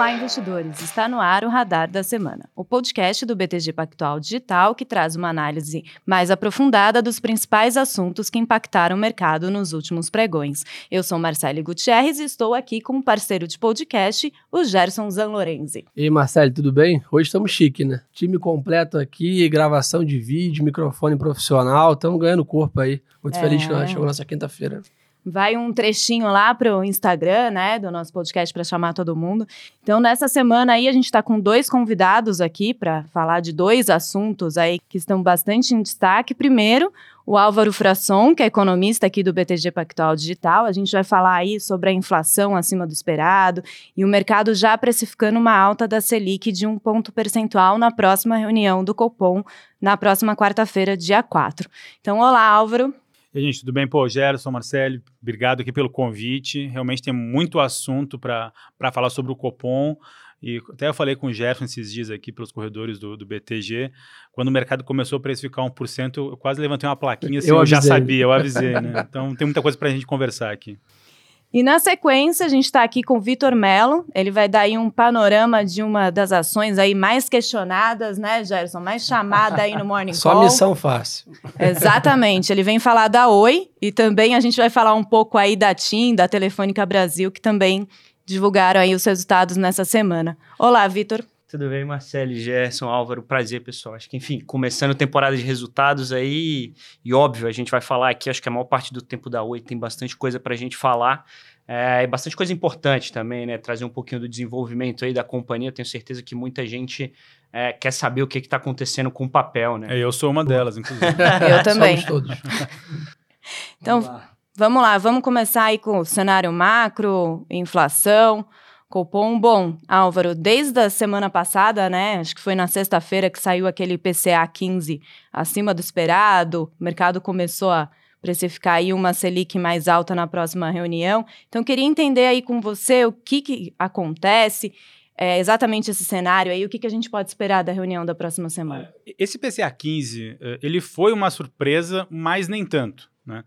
Olá, investidores! Está no ar o Radar da Semana, o podcast do BTG Pactual Digital que traz uma análise mais aprofundada dos principais assuntos que impactaram o mercado nos últimos pregões. Eu sou Marcele Gutierrez e estou aqui com um parceiro de podcast, o Gerson Zanlorenzi. E aí, Marcele, tudo bem? Hoje estamos chique, né? Time completo aqui, gravação de vídeo, microfone profissional, estamos ganhando corpo aí. Muito é... feliz que nós chegamos nessa quinta-feira vai um trechinho lá para o Instagram, né, do nosso podcast para chamar todo mundo. Então, nessa semana aí, a gente está com dois convidados aqui para falar de dois assuntos aí que estão bastante em destaque. Primeiro, o Álvaro Frasson, que é economista aqui do BTG Pactual Digital. A gente vai falar aí sobre a inflação acima do esperado e o mercado já precificando uma alta da Selic de um ponto percentual na próxima reunião do Copom, na próxima quarta-feira, dia 4. Então, olá, Álvaro. E gente, tudo bem? Pô, Gerson, Marcelo, obrigado aqui pelo convite. Realmente tem muito assunto para falar sobre o Copom. E até eu falei com o Gerson esses dias aqui pelos corredores do, do BTG. Quando o mercado começou a precificar 1%, eu quase levantei uma plaquinha assim, eu, eu já sabia, eu avisei, né? Então tem muita coisa para a gente conversar aqui. E na sequência, a gente está aqui com o Vitor Mello. Ele vai dar aí um panorama de uma das ações aí mais questionadas, né, Gerson? Mais chamada aí no Morning Só Call. Só missão fácil. Exatamente. Ele vem falar da Oi e também a gente vai falar um pouco aí da TIM, da Telefônica Brasil, que também divulgaram aí os resultados nessa semana. Olá, Vitor. Tudo bem, Marcelo, Gerson, Álvaro, prazer, pessoal. Acho que, enfim, começando temporada de resultados aí, e óbvio, a gente vai falar aqui, acho que a maior parte do tempo da Oi tem bastante coisa para a gente falar, é, bastante coisa importante também, né? Trazer um pouquinho do desenvolvimento aí da companhia. Tenho certeza que muita gente é, quer saber o que está acontecendo com o papel, né? É, eu sou uma delas, inclusive. eu também. Somos todos. então, vamos lá. vamos lá, vamos começar aí com o cenário macro, inflação. Copom, bom, Álvaro, desde a semana passada, né? Acho que foi na sexta-feira que saiu aquele PCA 15 acima do esperado, o mercado começou a precificar aí uma Selic mais alta na próxima reunião. Então, queria entender aí com você o que, que acontece, é, exatamente esse cenário aí, o que, que a gente pode esperar da reunião da próxima semana. Esse PCA 15, eh, ele foi uma surpresa, mas nem tanto. Né?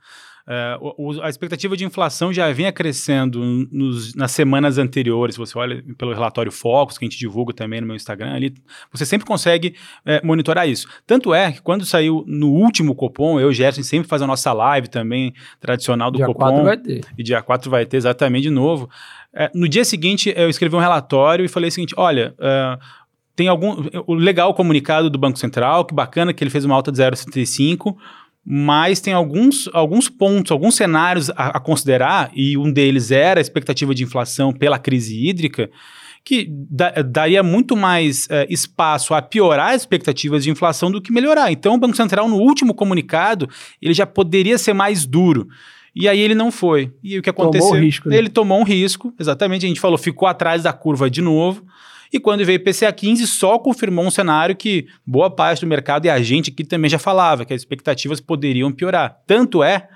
Uh, a expectativa de inflação já vinha crescendo nos, nas semanas anteriores. Você olha pelo relatório Focus, que a gente divulga também no meu Instagram, ali, você sempre consegue uh, monitorar isso. Tanto é que quando saiu no último Copom, eu e o Gerson sempre faz a nossa live também, tradicional do dia Copom. Dia 4 vai ter. E dia 4 vai ter exatamente de novo. Uh, no dia seguinte, eu escrevi um relatório e falei o seguinte: olha tem algum. O legal comunicado do Banco Central, que bacana que ele fez uma alta de 0,75 mas tem alguns, alguns pontos, alguns cenários a, a, considerar, e um deles era a expectativa de inflação pela crise hídrica, que da, daria muito mais uh, espaço a piorar as expectativas de inflação do que melhorar. Então, o Banco Central, no último comunicado, ele já poderia ser mais duro. E aí ele não foi. E o que aconteceu? Tomou risco, né? Ele tomou um risco, exatamente. A gente falou, ficou atrás da curva de novo. E quando veio o PCA 15, só confirmou um cenário que boa parte do mercado e a gente aqui também já falava, que as expectativas poderiam piorar. Tanto é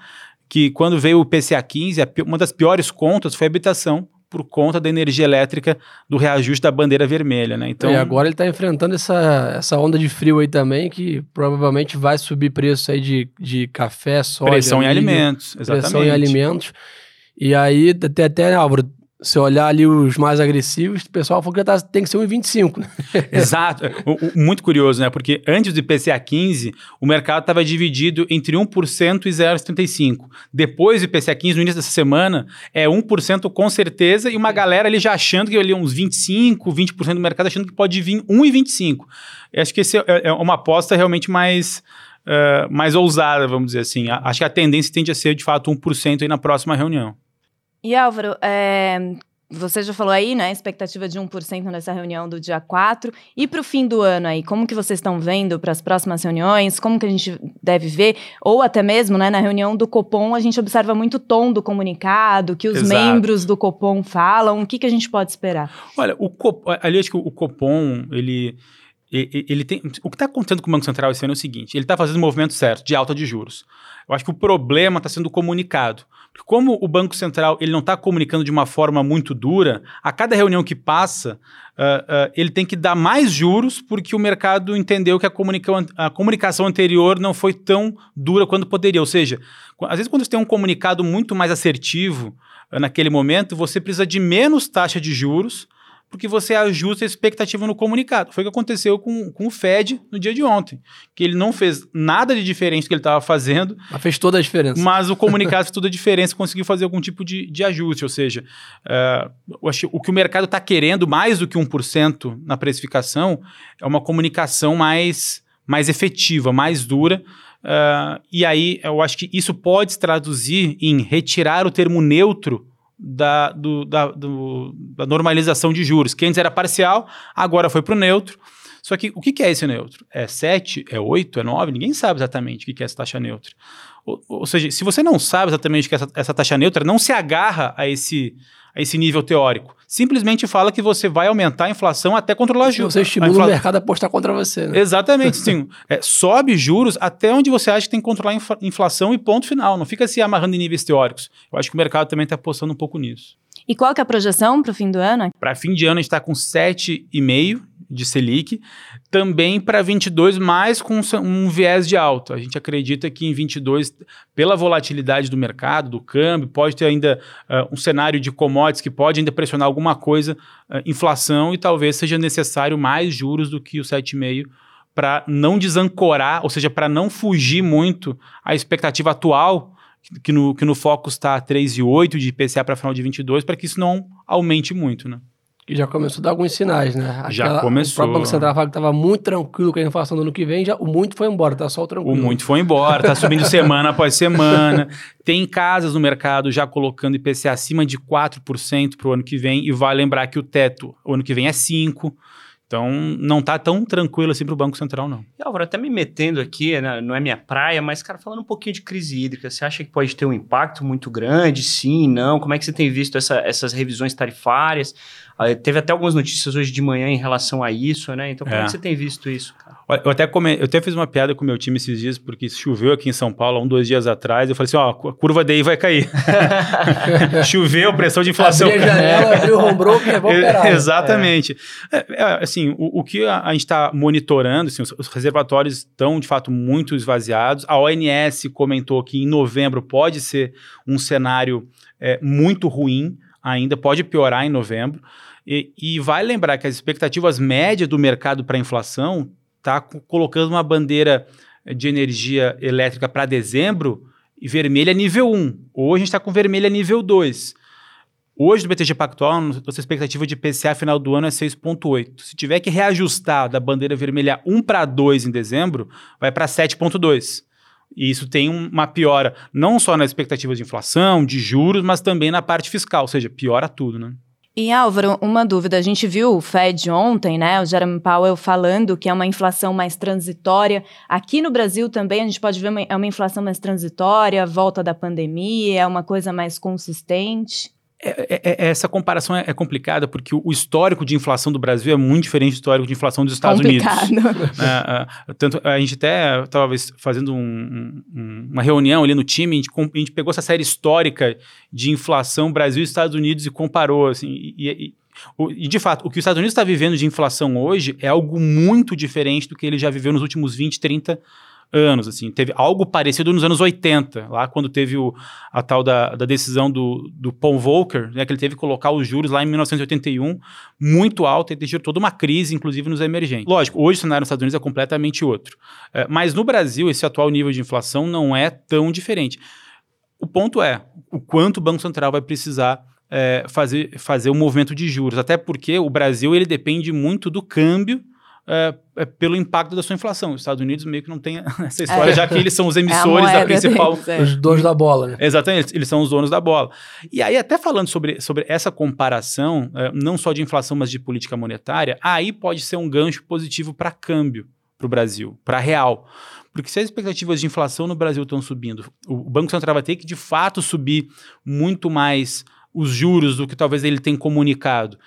que quando veio o PCA 15, uma das piores contas foi a habitação, por conta da energia elétrica do reajuste da bandeira vermelha, né? Então, e agora ele está enfrentando essa, essa onda de frio aí também, que provavelmente vai subir preço aí de, de café, soja... Pressão milho, em alimentos, exatamente. Pressão em alimentos. E aí, até, até Álvaro, se olhar ali os mais agressivos, o pessoal falou que tá, tem que ser 1,25. Né? Exato. Muito curioso, né? Porque antes do IPCA 15, o mercado estava dividido entre 1% e 0,75%. Depois do IPCA 15, no início dessa semana, é 1% com certeza e uma galera ali já achando que ali uns 25%, 20% do mercado achando que pode vir 1,25%. Eu acho que esse é, é uma aposta realmente mais... Uh, mais ousada, vamos dizer assim. Acho que a tendência tende a ser, de fato, 1% aí na próxima reunião. E Álvaro, é, você já falou aí, né, expectativa de 1% nessa reunião do dia 4. E para o fim do ano aí, como que vocês estão vendo para as próximas reuniões? Como que a gente deve ver? Ou até mesmo, né, na reunião do Copom, a gente observa muito o tom do comunicado, que os Exato. membros do Copom falam. O que, que a gente pode esperar? Olha, o Copom, ali acho que o Copom, ele... Ele tem, o que está acontecendo com o Banco Central esse ano é o seguinte: ele está fazendo o movimento certo de alta de juros. Eu acho que o problema está sendo comunicado. Como o Banco Central ele não está comunicando de uma forma muito dura, a cada reunião que passa, uh, uh, ele tem que dar mais juros porque o mercado entendeu que a, comunica a comunicação anterior não foi tão dura quanto poderia. Ou seja, às vezes quando você tem um comunicado muito mais assertivo uh, naquele momento, você precisa de menos taxa de juros porque você ajusta a expectativa no comunicado. Foi o que aconteceu com, com o Fed no dia de ontem, que ele não fez nada de diferente do que ele estava fazendo. Mas fez toda a diferença. Mas o comunicado fez toda a diferença, conseguiu fazer algum tipo de, de ajuste, ou seja, uh, o que o mercado está querendo, mais do que 1% na precificação, é uma comunicação mais, mais efetiva, mais dura, Uh, e aí eu acho que isso pode se traduzir em retirar o termo neutro da, do, da, do, da normalização de juros, que antes era parcial, agora foi para o neutro. Só que o que é esse neutro? É 7? É 8? É 9? Ninguém sabe exatamente o que é essa taxa neutra. Ou, ou seja, se você não sabe exatamente o que é essa, essa taxa neutra, não se agarra a esse, esse nível teórico. Simplesmente fala que você vai aumentar a inflação até controlar juros. Você estimula infla... o mercado a apostar contra você. Né? Exatamente, sim. É, sobe juros até onde você acha que tem que controlar a inflação e ponto final. Não fica se amarrando em níveis teóricos. Eu acho que o mercado também está apostando um pouco nisso. E qual que é a projeção para o fim do ano? Para fim de ano a gente está com 7,5 de Selic, também para 22 mais com um viés de alta. A gente acredita que em 22, pela volatilidade do mercado, do câmbio, pode ter ainda uh, um cenário de commodities que pode ainda pressionar alguma coisa, uh, inflação, e talvez seja necessário mais juros do que o 7,5 para não desancorar, ou seja, para não fugir muito a expectativa atual que no, que no foco está 3,8 de IPCA para final de 22, para que isso não aumente muito, né? Que já começou a dar alguns sinais, né? Aquela, já começou. O Banco Central falou que estava muito tranquilo com a inflação do ano que vem, já, o muito foi embora, tá só o tranquilo. O muito foi embora, tá subindo semana após semana. Tem casas no mercado já colocando IPCA acima de 4% para o ano que vem, e vai lembrar que o teto o ano que vem é 5%. Então, não tá tão tranquilo assim para o Banco Central, não. E, Álvaro, até me metendo aqui, né, não é minha praia, mas, cara, falando um pouquinho de crise hídrica, você acha que pode ter um impacto muito grande? Sim, não? Como é que você tem visto essa, essas revisões tarifárias? Uh, teve até algumas notícias hoje de manhã em relação a isso, né? Então, como é, que você tem visto isso, cara? Eu até, come... eu até fiz uma piada com o meu time esses dias, porque choveu aqui em São Paulo, um, dois dias atrás. Eu falei assim: ó, a curva DI vai cair. Choveu, pressão de inflação. Abrir a janela, abrir o home broker, vou operar. Exatamente. É. É, assim, o, o, que a, a gente está monitorando, assim, os, os, reservatórios estão, de fato, muito esvaziados. A ONS comentou que em novembro pode ser um cenário é, muito ruim ainda, pode piorar em novembro. E, e vai lembrar que as expectativas médias do mercado para inflação está colocando uma bandeira de energia elétrica para dezembro e vermelha nível 1. Hoje a gente está com vermelha nível 2. Hoje, no BTG Pactual, nossa expectativa de PCA final do ano é 6,8. Se tiver que reajustar da bandeira vermelha 1 para 2 em dezembro, vai para 7,2. E isso tem uma piora, não só nas expectativas de inflação, de juros, mas também na parte fiscal, ou seja, piora tudo, né? E Álvaro, uma dúvida. A gente viu o Fed ontem, né? O Jeremy Powell falando que é uma inflação mais transitória. Aqui no Brasil também a gente pode ver uma, é uma inflação mais transitória, volta da pandemia, é uma coisa mais consistente. É, é, é, essa comparação é, é, complicada porque o, histórico de inflação do Brasil é muito diferente do histórico de inflação dos Estados Complicado. Unidos. É, é, tanto, a gente até estava fazendo um, um, uma reunião ali no time, a gente, a gente, pegou essa série histórica de inflação Brasil e Estados Unidos e comparou. Assim, e, e, e de fato, o que os Estados Unidos está vivendo de inflação hoje é algo muito diferente do que ele já viveu nos últimos 20, 30 anos anos, assim. Teve algo parecido nos anos 80, lá quando teve o, a tal da, da decisão do, do Paul Volcker, né, que ele teve que colocar os juros lá em 1981 muito alto e deixou toda uma crise, inclusive nos emergentes. Lógico, hoje o cenário nos Estados Unidos é completamente outro. É, mas no Brasil, esse atual nível de inflação não é tão diferente. O ponto é o quanto o Banco Central vai precisar é, fazer, fazer o um movimento de juros, até porque o Brasil ele depende muito do câmbio é, é, pelo impacto da sua inflação. Os Estados Unidos meio que não tem essa história, é. já que eles são os é emissores da principal. Deles, é. os donos da bola, né? Exatamente, eles são os donos da bola. E aí, até falando sobre, sobre essa comparação, é, não só de inflação, mas de política monetária, aí pode ser um gancho positivo para câmbio para o Brasil, para real. Porque se as expectativas de inflação no Brasil estão subindo, o Banco Central vai ter que de fato subir muito mais os juros do que talvez ele tenha comunicado.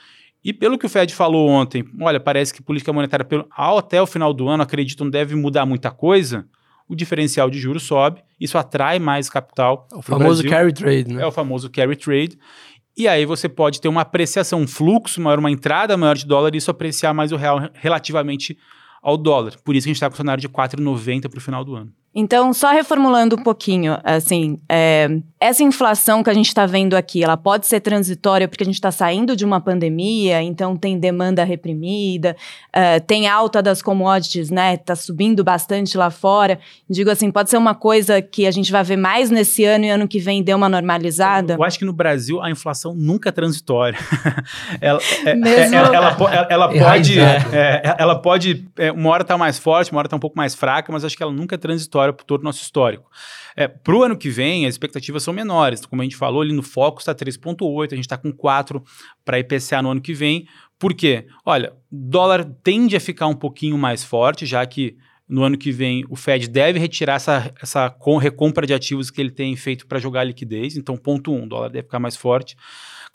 E pelo que o Fed falou ontem, olha, parece que política monetária pelo, até o final do ano, acredito, não deve mudar muita coisa. O diferencial de juros sobe, isso atrai mais capital. É o famoso Brasil. carry trade, né? É o famoso carry trade. E aí você pode ter uma apreciação, um fluxo maior, uma entrada maior de dólar e isso apreciar mais o real relativamente ao dólar. Por isso que a gente está com o cenário de 4,90 para o final do ano. Então, só reformulando um pouquinho, assim, é, essa inflação que a gente está vendo aqui, ela pode ser transitória porque a gente está saindo de uma pandemia, então tem demanda reprimida, uh, tem alta das commodities, né? Está subindo bastante lá fora. Digo assim, pode ser uma coisa que a gente vai ver mais nesse ano e ano que vem deu uma normalizada. Eu acho que no Brasil a inflação nunca é transitória. ela, é, Mesmo... ela, ela, ela, ela pode, é, ela pode, uma hora tá mais forte, uma hora tá um pouco mais fraca, mas acho que ela nunca é transitória história por todo o nosso histórico. É, para o ano que vem, as expectativas são menores. Como a gente falou, ali no foco está 3,8, a gente está com 4 para IPCA no ano que vem. Por quê? Olha, dólar tende a ficar um pouquinho mais forte, já que no ano que vem o Fed deve retirar essa, essa recompra de ativos que ele tem feito para jogar liquidez. Então, ponto 1, um, o dólar deve ficar mais forte.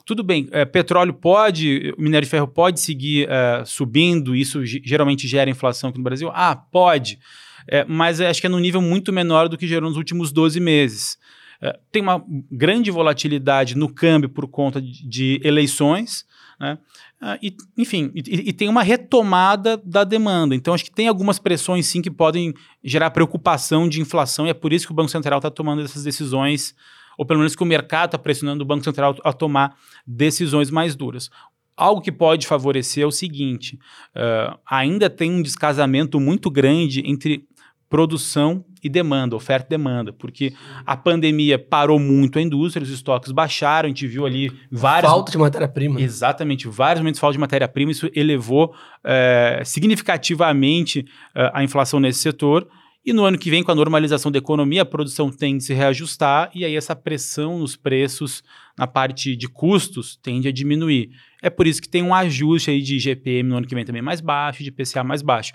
Tudo bem, é, petróleo pode, o minério de ferro pode seguir é, subindo, isso geralmente gera inflação aqui no Brasil? Ah, pode. É, mas acho que é num nível muito menor do que gerou nos últimos 12 meses. É, tem uma grande volatilidade no câmbio por conta de, de eleições, né? Uh, e, enfim, e, e, tem uma retomada da demanda. Então, acho que tem algumas pressões, sim, que podem gerar preocupação de inflação, e é por isso que o Banco Central está tomando essas decisões, ou pelo menos que o mercado está pressionando o Banco Central a tomar decisões mais duras. Algo que pode favorecer é o seguinte: uh, ainda tem um descasamento muito grande entre produção e demanda, oferta e demanda, porque a pandemia parou muito a indústria, os estoques baixaram, a gente viu ali várias... Falta de matéria-prima. Exatamente, vários momentos de falta de matéria-prima, isso elevou é, significativamente é, a inflação nesse setor, e no ano que vem, com a normalização da economia, a produção tende a se reajustar, e aí essa pressão nos preços, na parte de custos, tende a diminuir. É por isso que tem um ajuste aí de GPM no ano que vem também mais baixo, de PCA mais baixo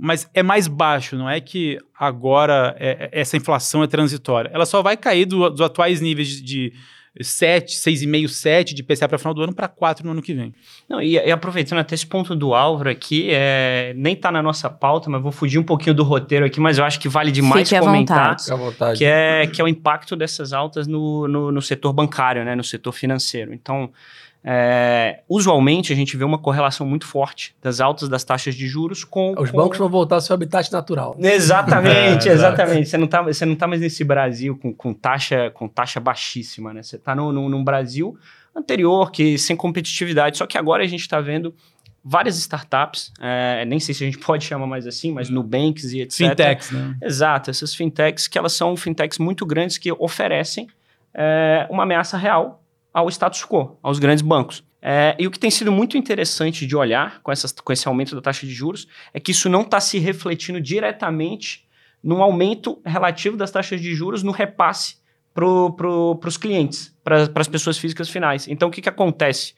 mas é mais baixo, não é que agora é, é essa inflação é transitória. Ela só vai cair do, dos atuais níveis de, 7, 6,5, 7 de PCA para final do ano para 4 no ano que vem. Não, e, e, aproveitando até esse ponto do Álvaro aqui, é, nem está na nossa pauta, mas vou fugir um pouquinho do roteiro aqui, mas eu acho que vale demais Fique comentar. À vontade. Que é, que é o impacto dessas altas no, no, no setor bancário, né, no setor financeiro. Então, é, usualmente a gente vê uma correlação muito forte das altas das taxas de juros com. Os com... bancos vão voltar ao seu habitat natural. Exatamente, é, exatamente. Você não, está você não tá mais nesse Brasil com, com, taxa, com taxa baixíssima, né? Você está no, no, num Brasil anterior, que sem competitividade. Só que agora a gente está vendo várias startups, é, nem sei se a gente pode chamar mais assim, mas Nubanks e etc. Fintechs, né? Exato, essas fintechs que elas são fintechs muito grandes que oferecem é, uma ameaça real ao status quo, aos grandes bancos. É, e o que tem sido muito interessante de olhar com, essas, com esse aumento da taxa de juros é que isso não está se refletindo diretamente num aumento relativo das taxas de juros no repasse para pro, os clientes, para as pessoas físicas finais. Então, o que, que acontece?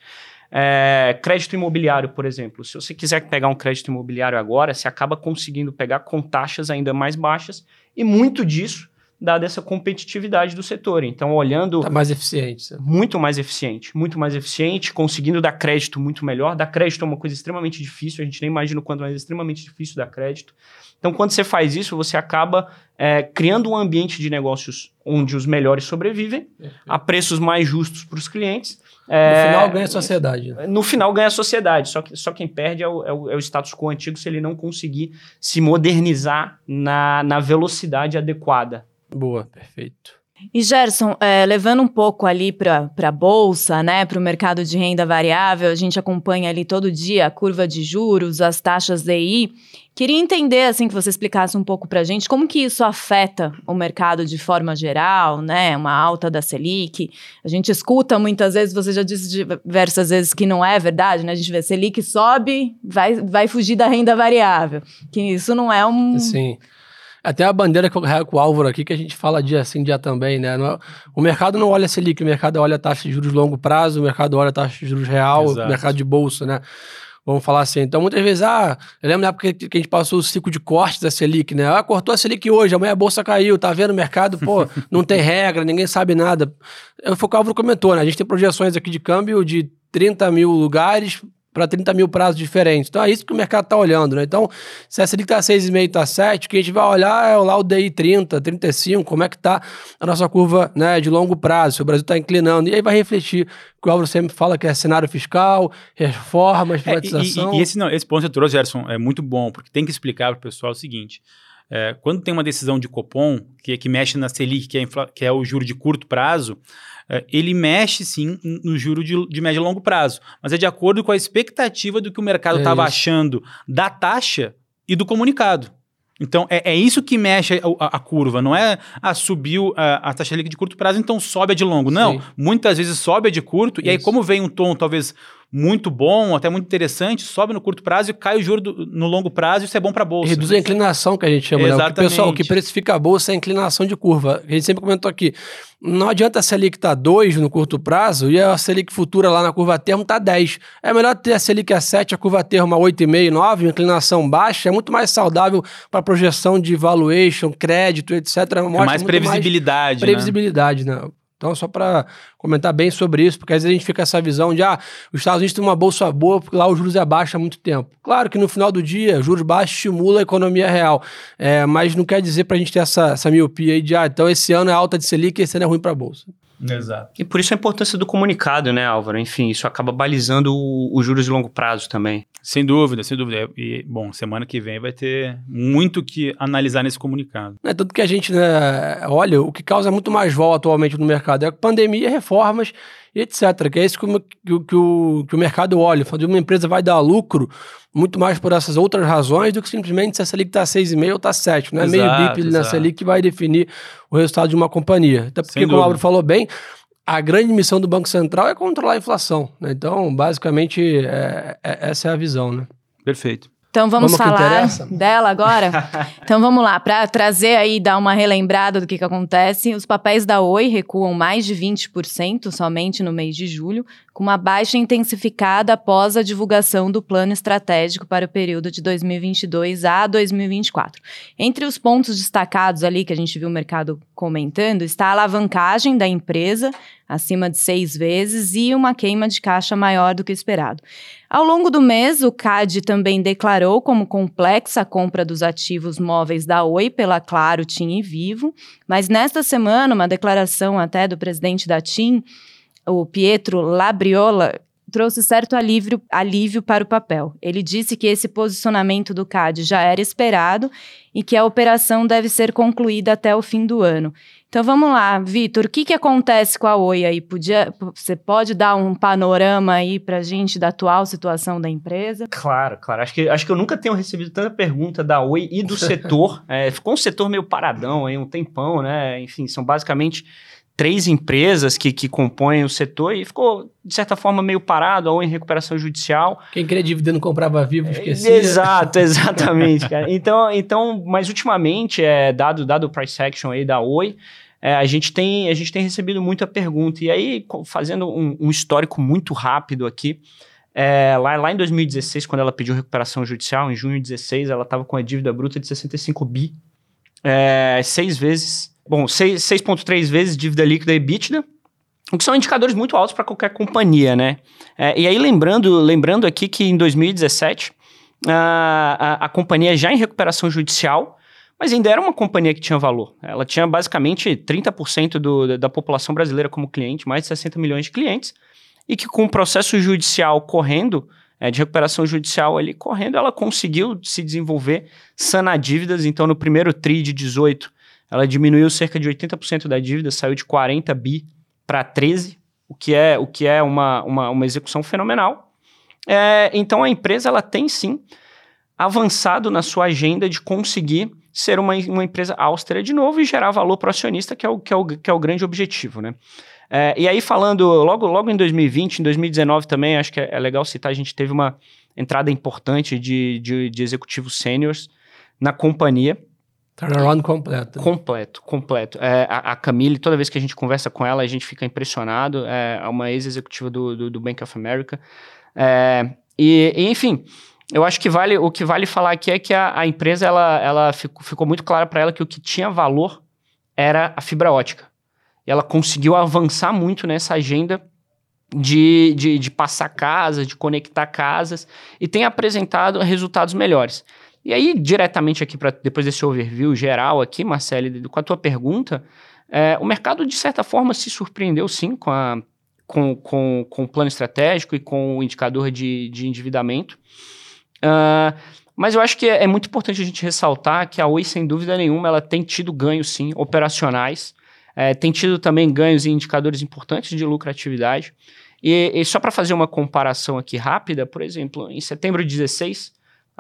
É, crédito imobiliário, por exemplo. Se você quiser pegar um crédito imobiliário agora, você acaba conseguindo pegar com taxas ainda mais baixas, e muito disso dada essa competitividade do setor. Então, olhando. Está mais eficiente. Sabe? Muito mais eficiente. Muito mais eficiente, conseguindo dar crédito muito melhor. Dar crédito é uma coisa extremamente difícil, a gente nem imagina o quanto mais é extremamente difícil dar crédito. Então, quando você faz isso, você acaba é, criando um ambiente de negócios onde os melhores sobrevivem, a preços mais justos para os clientes. É, no final ganha a sociedade. No final ganha a sociedade, só, que, só quem perde é o, é, o, é o status quo antigo se ele não conseguir se modernizar na, na velocidade adequada. Boa, perfeito. E Gerson, é, levando um pouco ali para a bolsa, né, para o mercado de renda variável, a gente acompanha ali todo dia a curva de juros, as taxas DI. Queria entender, assim, que você explicasse um pouco para a gente como que isso afeta o mercado de forma geral, né, uma alta da Selic. A gente escuta muitas vezes, você já disse diversas vezes que não é verdade, né, a gente vê Selic sobe, vai, vai fugir da renda variável, que isso não é um... Sim. Até a bandeira que eu carrego com o Álvaro aqui, que a gente fala dia sim, dia também, né? É, o mercado não olha Selic, o mercado olha a taxa de juros longo prazo, o mercado olha a taxa de juros real, Exato. o mercado de bolsa, né? Vamos falar assim. Então, muitas vezes, ah, eu lembro na época que a gente passou o ciclo de corte da Selic, né? Ah, cortou a Selic hoje, amanhã a bolsa caiu, tá vendo o mercado? Pô, não tem regra, ninguém sabe nada. Foi o que o Álvaro comentou, né? A gente tem projeções aqui de câmbio de 30 mil lugares para 30 mil prazos diferentes. Então é isso que o mercado está olhando, né? Então, se a Selic está 6,5, está 7, o que a gente vai olhar é lá o DI 30, 35, como é que está a nossa curva né, de longo prazo, se o Brasil está inclinando. E aí vai refletir, o que o Álvaro sempre fala que é cenário fiscal, reformas, privatização. É, e, e, e esse, não, esse ponto que você trouxe, Gerson, é muito bom, porque tem que explicar para o pessoal o seguinte. É, quando tem uma decisão de Copom, que, que mexe na Selic, que é, que é o juro de curto prazo, é, ele mexe sim no juro de, de, médio e longo prazo, mas é de acordo com a expectativa do que o mercado estava é achando da taxa e do comunicado. Então, é, é isso que mexe a, a, curva, não é ah, subiu a, a taxa de curto prazo, então sobe a de longo. Não, Sim. muitas vezes sobe a de curto, isso. e aí, como vem um tom talvez muito bom, até muito interessante, sobe no curto prazo e cai o juro do, no longo prazo, isso é bom para a bolsa. Reduz a inclinação que a gente chama, Exatamente. né? O que, pessoal, o que precifica a bolsa é a inclinação de curva. A gente sempre comentou aqui. Não adianta a Selic estar tá 2 no curto prazo e a Selic futura lá na curva termo tá 10. É melhor ter a Selic a 7, a curva termo a 8,5, 9, inclinação baixa, é muito mais saudável para projeção de valuation, crédito, etc. Mostra é mais previsibilidade. Mais previsibilidade, né? né? Então, só para comentar bem sobre isso, porque às vezes a gente fica essa visão de, ah, os Estados Unidos têm uma bolsa boa porque lá os juros é baixo há muito tempo. Claro que no final do dia, juros baixos estimula a economia real, é, mas não quer dizer para a gente ter essa, essa miopia aí de, ah, então esse ano é alta de Selic e esse ano é ruim para a bolsa. Exato. E por isso a importância do comunicado, né, Álvaro? Enfim, isso acaba balizando os juros de longo prazo também. Sem dúvida, sem dúvida. E, bom, semana que vem vai ter muito que analisar nesse comunicado. É tudo que a gente, né, olha, o que causa muito mais vol atualmente no mercado é a pandemia, reformas etc. Que é isso que o, que, o, que o mercado olha. Quando uma empresa vai dar lucro, muito mais por essas outras razões do que simplesmente se a Selic está 6,5 ou está 7. Não é exato, meio BIP na Selic que vai definir o resultado de uma companhia. Até porque, como o Álvaro falou bem, a grande missão do Banco Central é controlar a inflação. Né? Então, basicamente, é, é, essa é a visão. Né? Perfeito. Então vamos, vamos falar dela agora? então vamos lá, para trazer aí, dar uma relembrada do que, que acontece. Os papéis da Oi recuam mais de 20% somente no mês de julho, com uma baixa intensificada após a divulgação do plano estratégico para o período de 2022 a 2024. Entre os pontos destacados ali que a gente viu o mercado comentando, está a alavancagem da empresa, acima de seis vezes, e uma queima de caixa maior do que esperado. Ao longo do mês, o CAD também declarou como complexa a compra dos ativos móveis da Oi pela Claro, TIM e Vivo, mas nesta semana, uma declaração até do presidente da TIM o Pietro Labriola, trouxe certo alívio, alívio para o papel. Ele disse que esse posicionamento do CAD já era esperado e que a operação deve ser concluída até o fim do ano. Então vamos lá, Vitor, o que, que acontece com a Oi aí? Podia, você pode dar um panorama aí para a gente da atual situação da empresa? Claro, claro. Acho que, acho que eu nunca tenho recebido tanta pergunta da Oi e do setor. é, ficou um setor meio paradão aí, um tempão, né? Enfim, são basicamente três empresas que, que compõem o setor e ficou, de certa forma, meio parado ou em recuperação judicial. Quem queria dividendo comprava vivo, é, esquecia. Exato, exatamente, cara. Então, então, mas ultimamente, é, dado, dado o price action aí da Oi, é, a, gente tem, a gente tem recebido muita pergunta. E aí, fazendo um, um histórico muito rápido aqui, é, lá, lá em 2016, quando ela pediu recuperação judicial, em junho de 2016, ela estava com a dívida bruta de 65 bi, é, seis vezes Bom, 6,3 vezes dívida líquida e EBITDA, o que são indicadores muito altos para qualquer companhia, né? É, e aí, lembrando, lembrando aqui que em 2017, a, a, a, companhia já em recuperação judicial, mas ainda era uma companhia que tinha valor. Ela tinha basicamente 30% do, da população brasileira como cliente, mais de 60 milhões de clientes, e que com o processo judicial correndo, é, de recuperação judicial ali correndo, ela conseguiu se desenvolver, sanar dívidas. Então, no primeiro TRI de 18, ela diminuiu cerca de 80% da dívida, saiu de 40 bi para 13, o que é, o que é uma, uma, uma execução fenomenal. É, então a empresa ela tem sim avançado na sua agenda de conseguir ser uma, uma empresa austera de novo e gerar valor para o acionista, que é o, que, é o, que é o grande objetivo, né? É, e aí falando, logo, logo em 2020, em 2019 também, acho que é, é legal citar, a gente teve uma entrada importante de, de, de executivos sêniores na companhia, Turnaround completo. Completo, completo. É, a, a, Camille, toda vez que a gente conversa com ela, a gente fica impressionado. É, é uma ex-executiva do, do, do, Bank of America. É, e, e, enfim, eu acho que vale o que vale falar aqui é que a, a empresa ela, ela ficou, ficou muito claro para ela que o que tinha valor era a fibra ótica. E ela conseguiu avançar muito nessa agenda de, de, de passar casas, de conectar casas, e tem apresentado resultados melhores. E aí, diretamente aqui, para depois desse overview geral aqui, Marcelo, com a tua pergunta, é, o mercado, de certa forma, se surpreendeu sim com, a, com, com, com o plano estratégico e com o indicador de, de endividamento. Uh, mas eu acho que é, é, muito importante a gente ressaltar que a Oi, sem dúvida nenhuma, ela tem tido ganhos, sim, operacionais. É, tem tido também ganhos em indicadores importantes de lucratividade. E, e só para fazer uma comparação aqui rápida, por exemplo, em setembro de 16,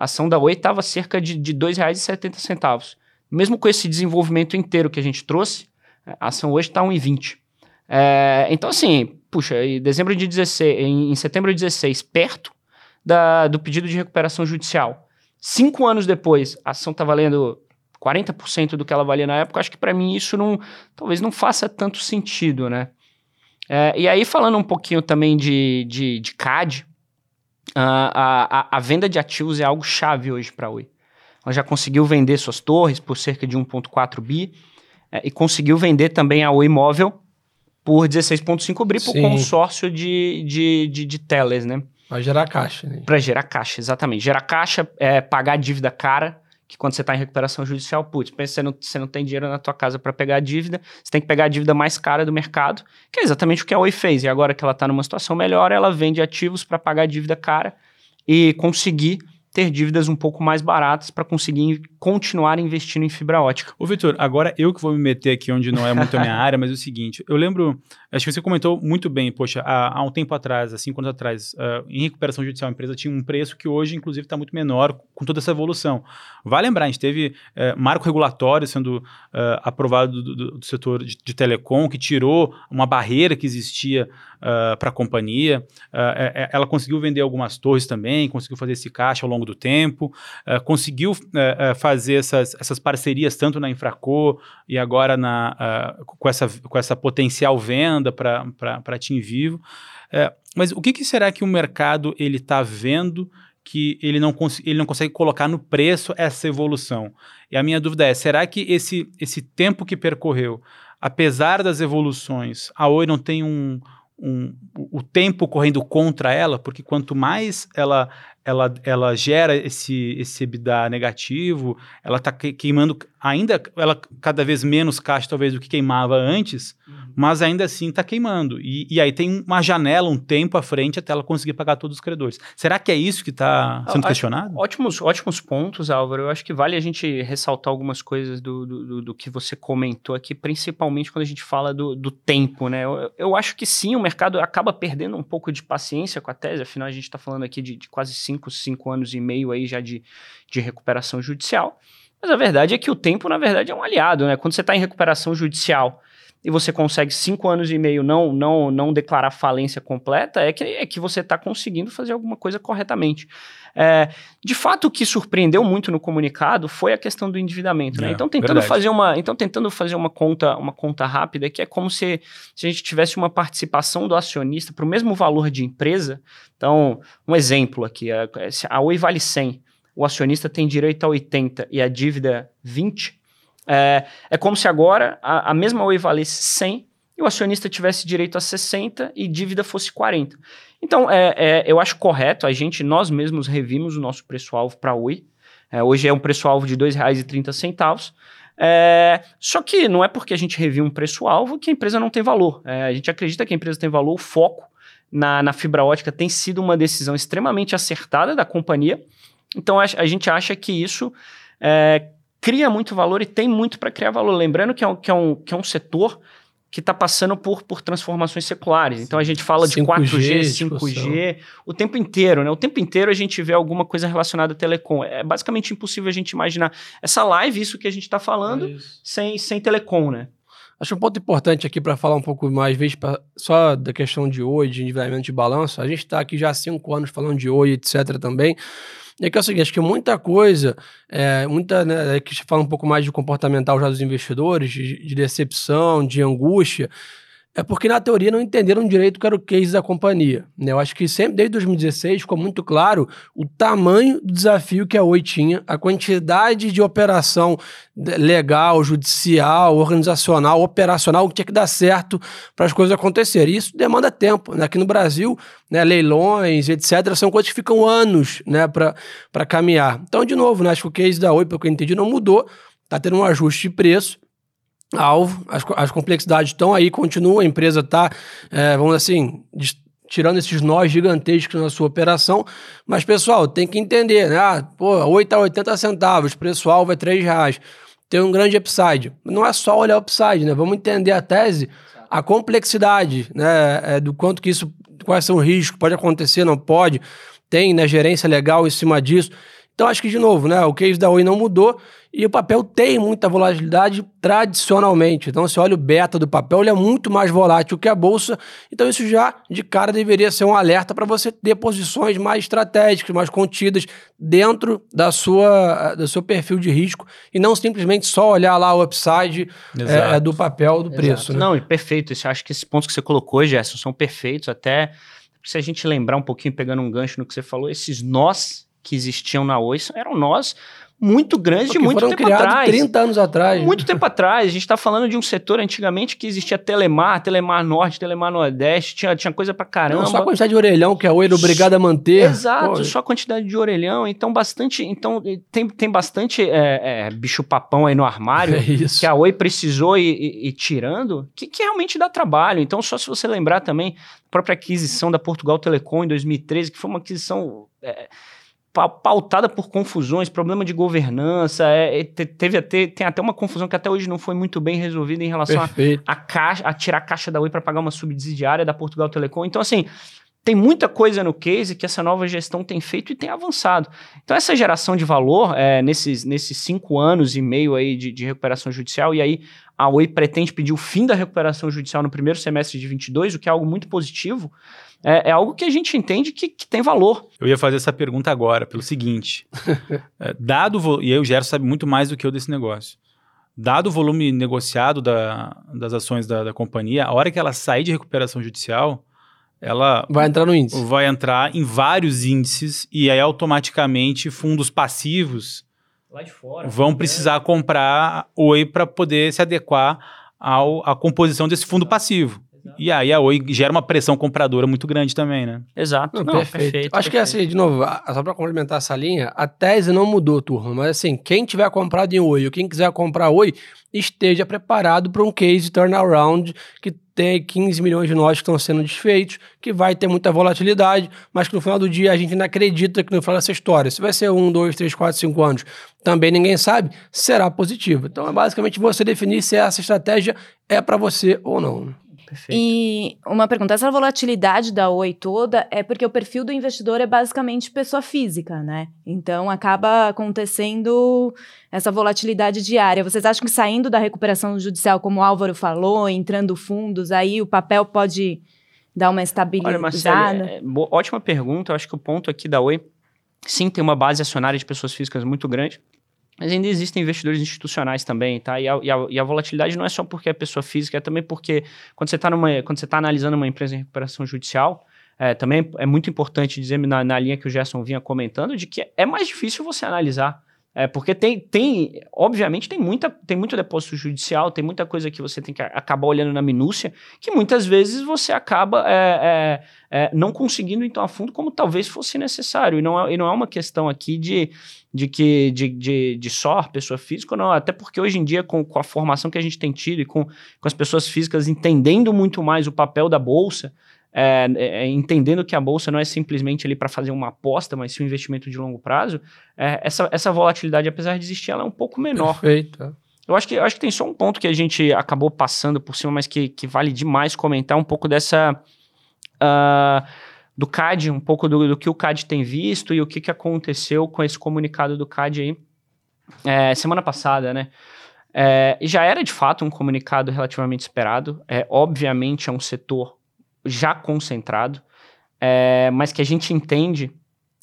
a ação da Oi estava cerca de, de R$ 2,70. Mesmo com esse desenvolvimento inteiro que a gente trouxe, a ação hoje está 1,20. É, então, assim, puxa, em dezembro de 16, em, em setembro de 16, perto da, do pedido de recuperação judicial. Cinco anos depois, a ação está valendo 40% do que ela valia na época. Acho que para mim isso não, talvez não faça tanto sentido, né? É, e aí, falando um pouquinho também de, de, de CAD, a, a, a venda de ativos é algo chave hoje para a Oi. Ela já conseguiu vender suas torres por cerca de 1,4 bi é, e conseguiu vender também a Oi Móvel por 16,5 bi por consórcio de, de, de, de teles, né? Para gerar caixa, né? Para gerar caixa, exatamente. Gerar caixa é pagar dívida cara, que quando você está em recuperação judicial, putz, pensa, você não, você não tem dinheiro na tua casa para pegar a dívida, você tem que pegar a dívida mais cara do mercado, que é exatamente o que a Oi fez. E agora que ela está numa situação melhor, ela vende ativos para pagar a dívida cara e conseguir ter dívidas um pouco mais baratas para conseguir continuar investindo em fibra ótica. Ô, Vitor, agora eu que vou me meter aqui onde não é muito a minha área, mas é o seguinte: eu lembro, acho que você comentou muito bem, poxa, há, há um tempo atrás, há cinco anos atrás, uh, em recuperação judicial, a empresa tinha um preço que hoje, inclusive, está muito menor com toda essa evolução. Vale lembrar, a gente teve uh, marco regulatório sendo uh, aprovado do, do, do setor de, de, telecom, que tirou uma barreira que existia para a companhia. ela conseguiu vender algumas torres também, conseguiu fazer esse caixa ao longo do tempo, conseguiu fazer fazer essas, essas parcerias tanto na Infraco e agora na, uh, com, essa, com essa potencial venda para Team Vivo. Uh, mas o que, que, será que o mercado ele está vendo que ele não, ele não consegue colocar no preço essa evolução? E a minha dúvida é, será que esse, esse tempo que percorreu, apesar das evoluções, a Oi não tem um, um, o tempo correndo contra ela, porque quanto mais ela ela, ela gera esse, esse EBITDA negativo, ela está queimando ainda, ela cada vez menos caixa talvez do que queimava antes, uhum. Mas ainda assim está queimando. E, e aí tem uma janela, um tempo à frente até ela conseguir pagar todos os credores. Será que é isso que está sendo questionado? Ótimos, ótimos pontos, Álvaro. Eu acho que vale a gente ressaltar algumas coisas do, do, do, que você comentou aqui, principalmente quando a gente fala do, do tempo, né? Eu, eu acho que sim, o mercado acaba perdendo um pouco de paciência com a tese, afinal a gente está falando aqui de, de quase cinco cinco, cinco anos e meio aí já de, de recuperação judicial. Mas a verdade é que o tempo, na verdade, é um aliado, né? Quando você está em recuperação judicial e você consegue cinco anos e meio não não não declarar falência completa, é que, é que você está conseguindo fazer alguma coisa corretamente. É, de fato, o que surpreendeu muito no comunicado foi a questão do endividamento. Né? É, então, tentando fazer uma, então, tentando fazer uma conta, uma conta rápida, que é como se, se a gente tivesse uma participação do acionista para o mesmo valor de empresa. Então, um exemplo aqui: a, a Oi vale 100, o acionista tem direito a 80 e a dívida 20. É, é como se agora a, a mesma Oi valesse 100 e o acionista tivesse direito a 60 e dívida fosse 40. Então, é, é, eu acho correto, a gente, nós mesmos revimos o nosso preço-alvo para Oi. É, hoje é um preço-alvo de R$ 2,30. É, só que não é porque a gente reviu um preço-alvo que a empresa não tem valor. É, a gente acredita que a empresa tem valor, o foco na, na fibra ótica tem sido uma decisão extremamente acertada da companhia. Então, a, a gente acha que isso é, cria muito valor e tem muito para criar valor. Lembrando que é um, que é um, que é um setor que está passando por, por transformações seculares. Então a gente fala de 5G, 5G, 5G o tempo inteiro, né? O tempo inteiro a gente vê alguma coisa relacionada a telecom. É basicamente impossível a gente imaginar essa live, isso que a gente está falando, é sem, sem telecom, né? Acho um ponto importante aqui para falar um pouco mais, vezes pra, só da questão de oi, de endividamento de balanço. A gente está aqui já há cinco anos falando de oi, etc. também. E que é o seguinte, acho que muita coisa, é, muita, né, é que fala um pouco mais de comportamental já dos investidores, de, de decepção, de angústia, é porque, na teoria, não entenderam direito o que era o case da companhia. Né? Eu acho que sempre, desde 2016, ficou muito claro o tamanho do desafio que a Oi tinha, a quantidade de operação legal, judicial, organizacional, operacional, que tinha que dar certo para as coisas acontecerem. E isso demanda tempo. Né? Aqui no Brasil, né, leilões, etc., são coisas que ficam anos né, para caminhar. Então, de novo, né, acho que o case da Oi, pelo que eu entendi, não mudou. Está tendo um ajuste de preço alvo, as, as complexidades estão aí, continuam, a empresa está, é, vamos assim, tirando esses nós gigantescos na sua operação. Mas, pessoal, tem que entender, né? Ah, pô, 8 a 80 centavos, preço-alvo é 3 reais. Tem um grande upside. Não é só olhar upside, né? Vamos entender a tese, a complexidade, né? É, do quanto que isso, quais são os riscos, pode acontecer, não pode. Tem, né, gerência legal em cima disso. Então, acho que, de novo, né, o case da Oi não mudou e o papel tem muita volatilidade tradicionalmente. Então, se olha o beta do papel, ele é muito mais volátil que a bolsa. Então, isso já de cara deveria ser um alerta para você ter posições mais estratégicas, mais contidas dentro da sua, do seu perfil de risco e não simplesmente só olhar lá o upside é, do papel do Exato. preço. Né? Não, e perfeito. Eu acho que esses pontos que você colocou, Gerson, são perfeitos. Até se a gente lembrar um pouquinho, pegando um gancho no que você falou, esses nós que existiam na Oi eram nós muito grandes Porque de muito tempo atrás. 30 anos atrás. Muito tempo atrás. A gente está falando de um setor antigamente que existia Telemar, Telemar Norte, Telemar Nordeste, tinha, tinha coisa pra caramba. Não, só a quantidade de orelhão que a Oi era obrigada a manter. Exato, Pô. só a quantidade de orelhão. Então, bastante. Então, tem, tem bastante é, é, bicho-papão aí no armário é que a Oi precisou ir, ir, ir tirando, que, que realmente dá trabalho. Então, só se você lembrar também, a própria aquisição da Portugal Telecom em 2013, que foi uma aquisição. É, pautada por confusões, problema de governança, é, teve até, tem até uma confusão que até hoje não foi muito bem resolvida em relação a, a, caixa, a tirar a caixa da Oi para pagar uma subsidiária da Portugal Telecom. Então, assim, tem muita coisa no case que essa nova gestão tem feito e tem avançado. Então, essa geração de valor, é, nesses, nesses cinco anos e meio aí de, de recuperação judicial, e aí a Oi pretende pedir o fim da recuperação judicial no primeiro semestre de 22, o que é algo muito positivo, é, é algo que a gente entende que, que, tem valor. Eu ia fazer essa pergunta agora, pelo seguinte: é, dado, e aí o Gerson sabe muito mais do que eu desse negócio. Dado o volume negociado da, das ações da, da companhia, a hora que ela sair de recuperação judicial, ela vai entrar no índice. Vai entrar em vários índices e aí automaticamente fundos passivos fora, vão né? precisar comprar Oi para poder se adequar ao, à composição desse fundo passivo. E aí a Oi gera uma pressão compradora muito grande também, né? Exato. Não, não, perfeito. perfeito. Acho perfeito. que assim, de novo, só para complementar essa linha, a tese não mudou, turma. Mas assim, quem tiver comprado em Oi ou quem quiser comprar Oi, esteja preparado para um case turnaround que tem 15 milhões de nós que estão sendo desfeitos, que vai ter muita volatilidade, mas que no final do dia a gente não acredita que no final dessa história, se vai ser um, dois, três, quatro, cinco anos, também ninguém sabe, será positivo. Então é basicamente você definir se essa estratégia é para você ou não. Perfeito. E uma pergunta: essa volatilidade da Oi toda é porque o perfil do investidor é basicamente pessoa física, né? Então acaba acontecendo essa volatilidade diária. Vocês acham que saindo da recuperação judicial, como o Álvaro falou, entrando fundos, aí o papel pode dar uma estabilizada? Olha, Marcelo, é, é, ótima pergunta. Eu acho que o ponto aqui da Oi, sim, tem uma base acionária de pessoas físicas muito grande. Mas ainda existem investidores institucionais também, tá? E a, e a, e a volatilidade não é só porque é pessoa física, é também porque quando você está tá analisando uma empresa em recuperação judicial, é, também é muito importante dizer na, na linha que o Gerson vinha comentando, de que é mais difícil você analisar é, porque tem, tem, obviamente, tem, muita, tem muito depósito judicial, tem muita coisa que você tem que acabar olhando na minúcia, que muitas vezes você acaba é, é, é, não conseguindo então a fundo como talvez fosse necessário. E não é, e não é uma questão aqui de, de que de, de, de só pessoa física, não. Até porque hoje em dia, com, com a formação que a gente tem tido e com, com as pessoas físicas entendendo muito mais o papel da bolsa, é, é, é, entendendo que a bolsa não é simplesmente ali para fazer uma aposta, mas sim um investimento de longo prazo, é, essa, essa volatilidade, apesar de existir, ela é um pouco menor. Perfeito. Eu acho que, eu acho que tem só um ponto que a gente acabou passando por cima, mas que, que vale demais comentar um pouco dessa. Uh, do CAD, um pouco do, do, que o CAD tem visto e o que, que aconteceu com esse comunicado do CAD aí é, semana passada, né? É, já era de fato um comunicado relativamente esperado. É, obviamente é um setor já concentrado, é, mas que a gente entende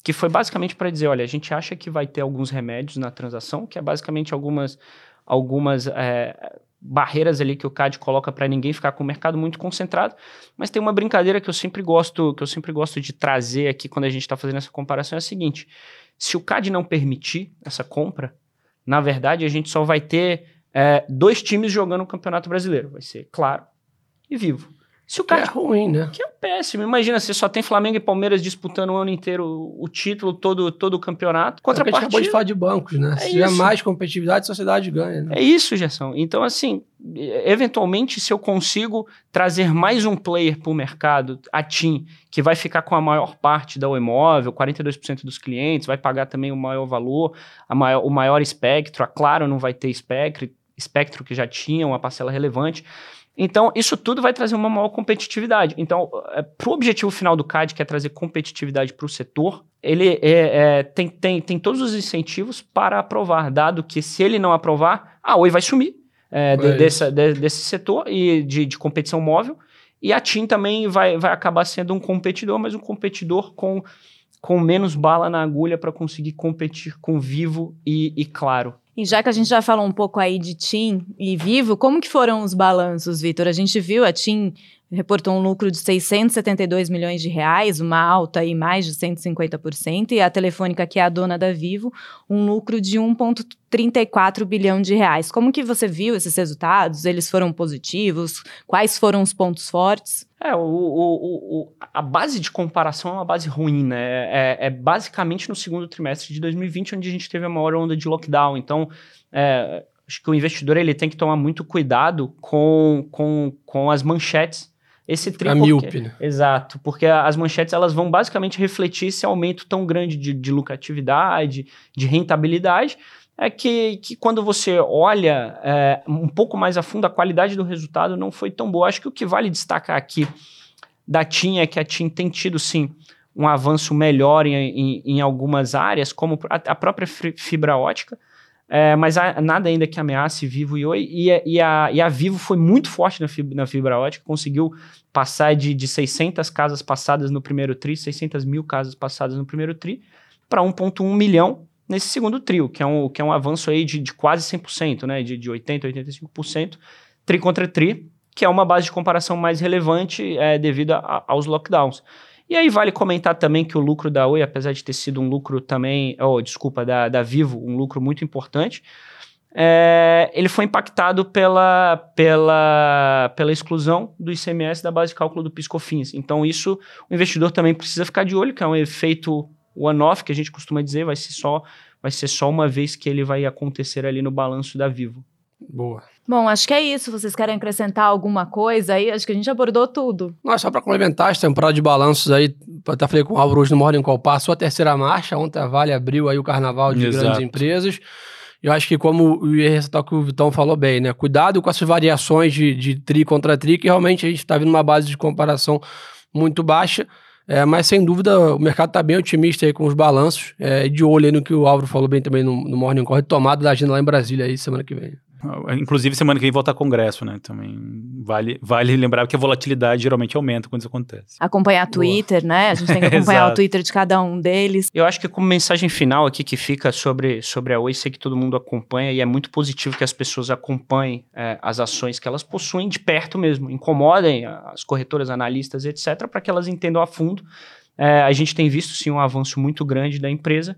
que foi basicamente para dizer, olha, a gente acha que vai ter alguns remédios na transação, que é basicamente algumas, algumas é, barreiras ali que o CAD coloca para ninguém ficar com o mercado muito concentrado, mas tem uma brincadeira que eu sempre gosto, que eu sempre gosto de trazer aqui quando a gente está fazendo essa comparação é a seguinte: se o CAD não permitir essa compra, na verdade a gente só vai ter é, dois times jogando o Campeonato Brasileiro, vai ser Claro e Vivo. Se o card... Que é ruim, né? Que é péssimo. Imagina, você só tem Flamengo e Palmeiras disputando o ano inteiro o título, todo, todo o campeonato. Contra é a gente acabou de falar de bancos, né? É se tiver mais competitividade, a sociedade ganha. Né? É isso, Gerson. Então, assim, eventualmente, se eu consigo trazer mais um player para o mercado, a TIM, que vai ficar com a maior parte da imóvel, 42% dos clientes, vai pagar também o maior valor, maior, o maior espectro, a Claro não vai ter espectro, espectro que já tinha uma parcela relevante. Então, isso tudo vai trazer uma maior competitividade. Então, é, para o objetivo final do CAD, que é trazer competitividade para o setor, ele é, é, tem, tem, tem todos os incentivos para aprovar, dado que se ele não aprovar, a Oi vai sumir é, de, desse, de, desse setor e de, de competição móvel, e a TIM também vai, vai acabar sendo um competidor, mas um competidor com, com menos bala na agulha para conseguir competir com Vivo e, e Claro. E já que a gente já falou um pouco aí de TIM e Vivo, como que foram os balanços, Vitor? A gente viu a TIM reportou um lucro de 672 milhões de reais, uma alta aí mais de 150%, e a Telefônica, que é a dona da Vivo, um lucro de 1,34 bilhão de reais. Como que você viu esses resultados? Eles foram positivos? Quais foram os pontos fortes? É, o, o, o, a base de comparação é uma base ruim, né? É, é, basicamente no segundo trimestre de 2020, onde a gente teve a maior onda de lockdown. Então, é, acho que o investidor ele tem que tomar muito cuidado com, com, com as manchetes esse tri... A míope, né? Exato, porque as manchetes elas vão basicamente refletir esse aumento tão grande de, de lucratividade, de rentabilidade, é que, que quando você olha é, um pouco mais a fundo, a qualidade do resultado não foi tão boa. Acho que o que vale destacar aqui da TIM é que a TIM tem tido, sim, um avanço melhor em, em, em algumas áreas, como a, a própria fibra ótica, é, mas há nada ainda que ameace Vivo e Oi. E, e, a, e a Vivo foi muito forte na fibra, na fibra ótica, conseguiu passar de, de 600 casas passadas no primeiro TRI, 600 mil casas passadas no primeiro TRI, para 1,1 milhão nesse segundo trio, que é um, que é um avanço aí de, de quase 100%, né, de, de 80%, 85%, TRI contra TRI, que é uma base de comparação mais relevante é, devido a, aos lockdowns. E aí vale comentar também que o lucro da Oi, apesar de ter sido um lucro também, oh, desculpa, da, da Vivo, um lucro muito importante, é, ele foi impactado pela, pela, pela exclusão do ICMS da base de cálculo do PiscoFins. Então, isso o investidor também precisa ficar de olho, que é um efeito one-off, que a gente costuma dizer, vai ser, só, vai ser só uma vez que ele vai acontecer ali no balanço da Vivo. Boa. Bom, acho que é isso. Vocês querem acrescentar alguma coisa aí? Acho que a gente abordou tudo. Não, só para complementar, essa temporada de balanços aí, até falei com o Álvaro hoje no Morning Call, passou a terceira marcha, ontem a Vale abriu aí o carnaval de Exato. grandes empresas. Eu acho que como o ressaltar que o Vitão falou bem, né? Cuidado com essas variações de, de tri contra tri, que realmente a gente está vindo uma base de comparação muito baixa. É, mas sem dúvida o mercado está bem otimista aí com os balanços. É, de olho aí no que o Álvaro falou bem também no, no Morning Call, retomada da agenda lá em Brasília aí semana que vem. Inclusive, semana que vem volta a Congresso, né? Também vale, vale lembrar que a volatilidade geralmente aumenta quando isso acontece. Acompanhar Twitter, Boa. né? A gente tem que acompanhar o Twitter de cada um deles. Eu acho que como mensagem final aqui que fica sobre, sobre a Oi, sei que todo mundo acompanha e é muito positivo que as pessoas acompanhem é, as ações que elas possuem de perto mesmo, incomodem as corretoras, analistas, etc., para que elas entendam a fundo. É, a gente tem visto, sim, um avanço muito grande da empresa,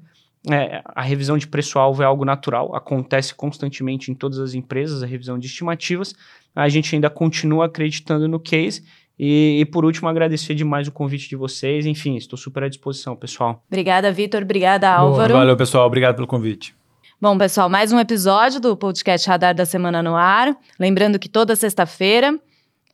é, a revisão de preço-alvo é algo natural, acontece constantemente em todas as empresas, a revisão de estimativas. A gente ainda continua acreditando no case. E, e, por último, agradecer demais o convite de vocês. Enfim, estou super à disposição, pessoal. Obrigada, Vitor. Obrigada, Álvaro. Boa, valeu, pessoal. Obrigado pelo convite. Bom, pessoal, mais um episódio do podcast Radar da Semana no ar. Lembrando que toda sexta-feira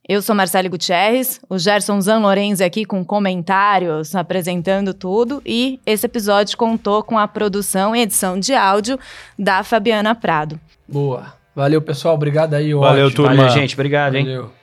eu sou Marcele Gutierrez, o Gerson Zan Lorenzi aqui com comentários, apresentando tudo. E esse episódio contou com a produção e edição de áudio da Fabiana Prado. Boa. Valeu, pessoal. Obrigado aí. Valeu, ótimo. turma. Valeu, gente. Obrigado, Valeu. hein?